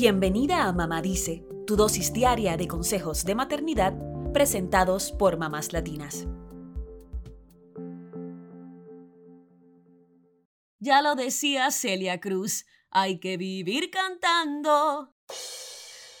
Bienvenida a Mamá Dice, tu dosis diaria de consejos de maternidad presentados por mamás latinas. Ya lo decía Celia Cruz, hay que vivir cantando.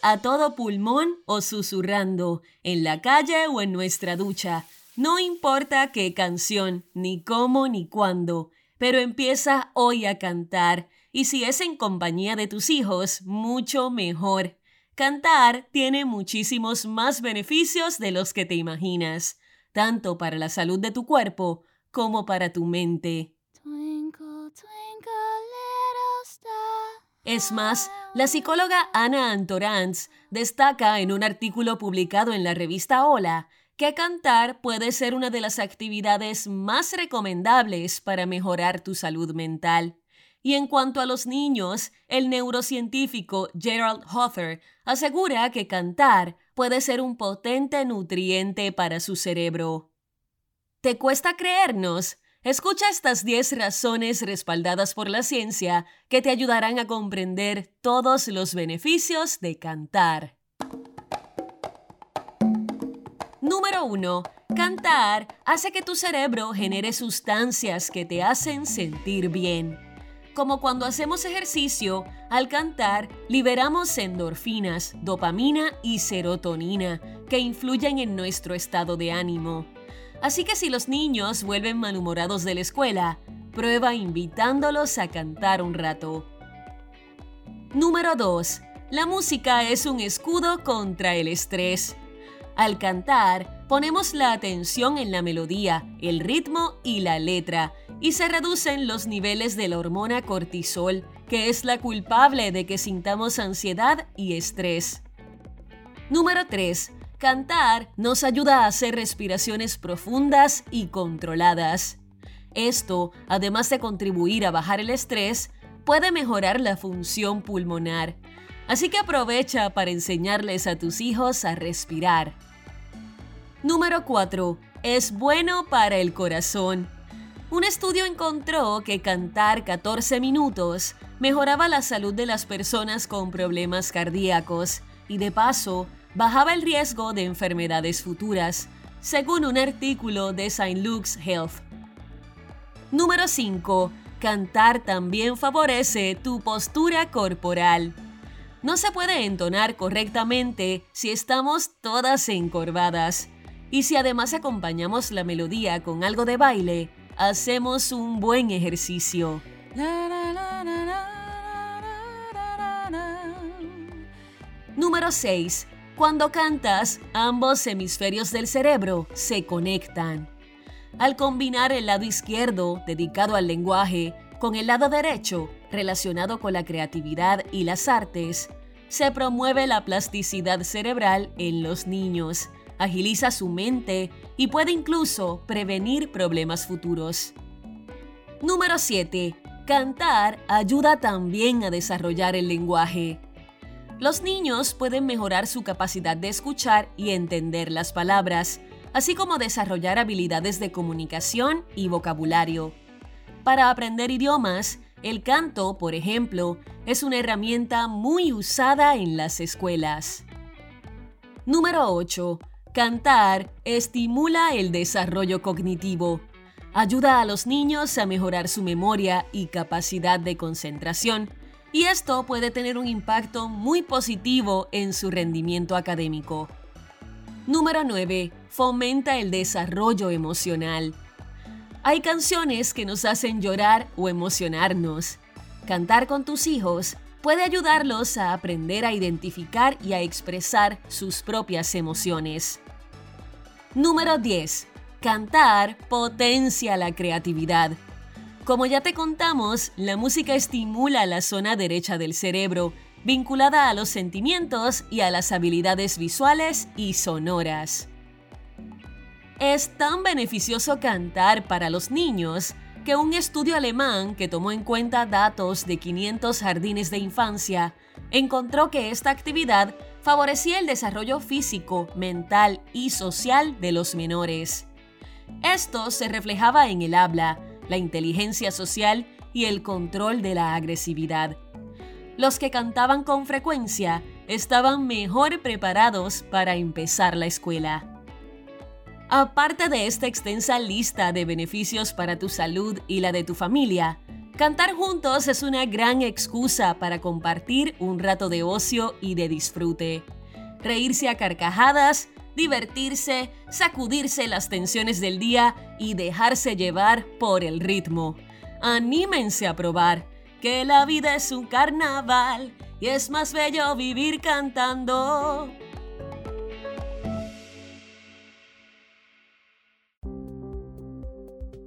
A todo pulmón o susurrando, en la calle o en nuestra ducha. No importa qué canción, ni cómo ni cuándo, pero empieza hoy a cantar y si es en compañía de tus hijos, mucho mejor. Cantar tiene muchísimos más beneficios de los que te imaginas, tanto para la salud de tu cuerpo como para tu mente. Es más, la psicóloga Ana Antorans destaca en un artículo publicado en la revista Hola que cantar puede ser una de las actividades más recomendables para mejorar tu salud mental. Y en cuanto a los niños, el neurocientífico Gerald Hother asegura que cantar puede ser un potente nutriente para su cerebro. ¿Te cuesta creernos? Escucha estas 10 razones respaldadas por la ciencia que te ayudarán a comprender todos los beneficios de cantar. Número 1. Cantar hace que tu cerebro genere sustancias que te hacen sentir bien como cuando hacemos ejercicio, al cantar liberamos endorfinas, dopamina y serotonina, que influyen en nuestro estado de ánimo. Así que si los niños vuelven malhumorados de la escuela, prueba invitándolos a cantar un rato. Número 2. La música es un escudo contra el estrés. Al cantar, ponemos la atención en la melodía, el ritmo y la letra, y se reducen los niveles de la hormona cortisol, que es la culpable de que sintamos ansiedad y estrés. Número 3. Cantar nos ayuda a hacer respiraciones profundas y controladas. Esto, además de contribuir a bajar el estrés, puede mejorar la función pulmonar. Así que aprovecha para enseñarles a tus hijos a respirar. Número 4. Es bueno para el corazón. Un estudio encontró que cantar 14 minutos mejoraba la salud de las personas con problemas cardíacos y de paso bajaba el riesgo de enfermedades futuras, según un artículo de St. Luke's Health. Número 5. Cantar también favorece tu postura corporal. No se puede entonar correctamente si estamos todas encorvadas. Y si además acompañamos la melodía con algo de baile, hacemos un buen ejercicio. Número 6. Cuando cantas, ambos hemisferios del cerebro se conectan. Al combinar el lado izquierdo, dedicado al lenguaje, con el lado derecho, relacionado con la creatividad y las artes, se promueve la plasticidad cerebral en los niños agiliza su mente y puede incluso prevenir problemas futuros. Número 7. Cantar ayuda también a desarrollar el lenguaje. Los niños pueden mejorar su capacidad de escuchar y entender las palabras, así como desarrollar habilidades de comunicación y vocabulario. Para aprender idiomas, el canto, por ejemplo, es una herramienta muy usada en las escuelas. Número 8. Cantar estimula el desarrollo cognitivo. Ayuda a los niños a mejorar su memoria y capacidad de concentración, y esto puede tener un impacto muy positivo en su rendimiento académico. Número 9. Fomenta el desarrollo emocional. Hay canciones que nos hacen llorar o emocionarnos. Cantar con tus hijos puede ayudarlos a aprender a identificar y a expresar sus propias emociones. Número 10. Cantar potencia la creatividad. Como ya te contamos, la música estimula la zona derecha del cerebro, vinculada a los sentimientos y a las habilidades visuales y sonoras. Es tan beneficioso cantar para los niños que un estudio alemán que tomó en cuenta datos de 500 jardines de infancia encontró que esta actividad favorecía el desarrollo físico, mental y social de los menores. Esto se reflejaba en el habla, la inteligencia social y el control de la agresividad. Los que cantaban con frecuencia estaban mejor preparados para empezar la escuela. Aparte de esta extensa lista de beneficios para tu salud y la de tu familia, cantar juntos es una gran excusa para compartir un rato de ocio y de disfrute. Reírse a carcajadas, divertirse, sacudirse las tensiones del día y dejarse llevar por el ritmo. Anímense a probar que la vida es un carnaval y es más bello vivir cantando.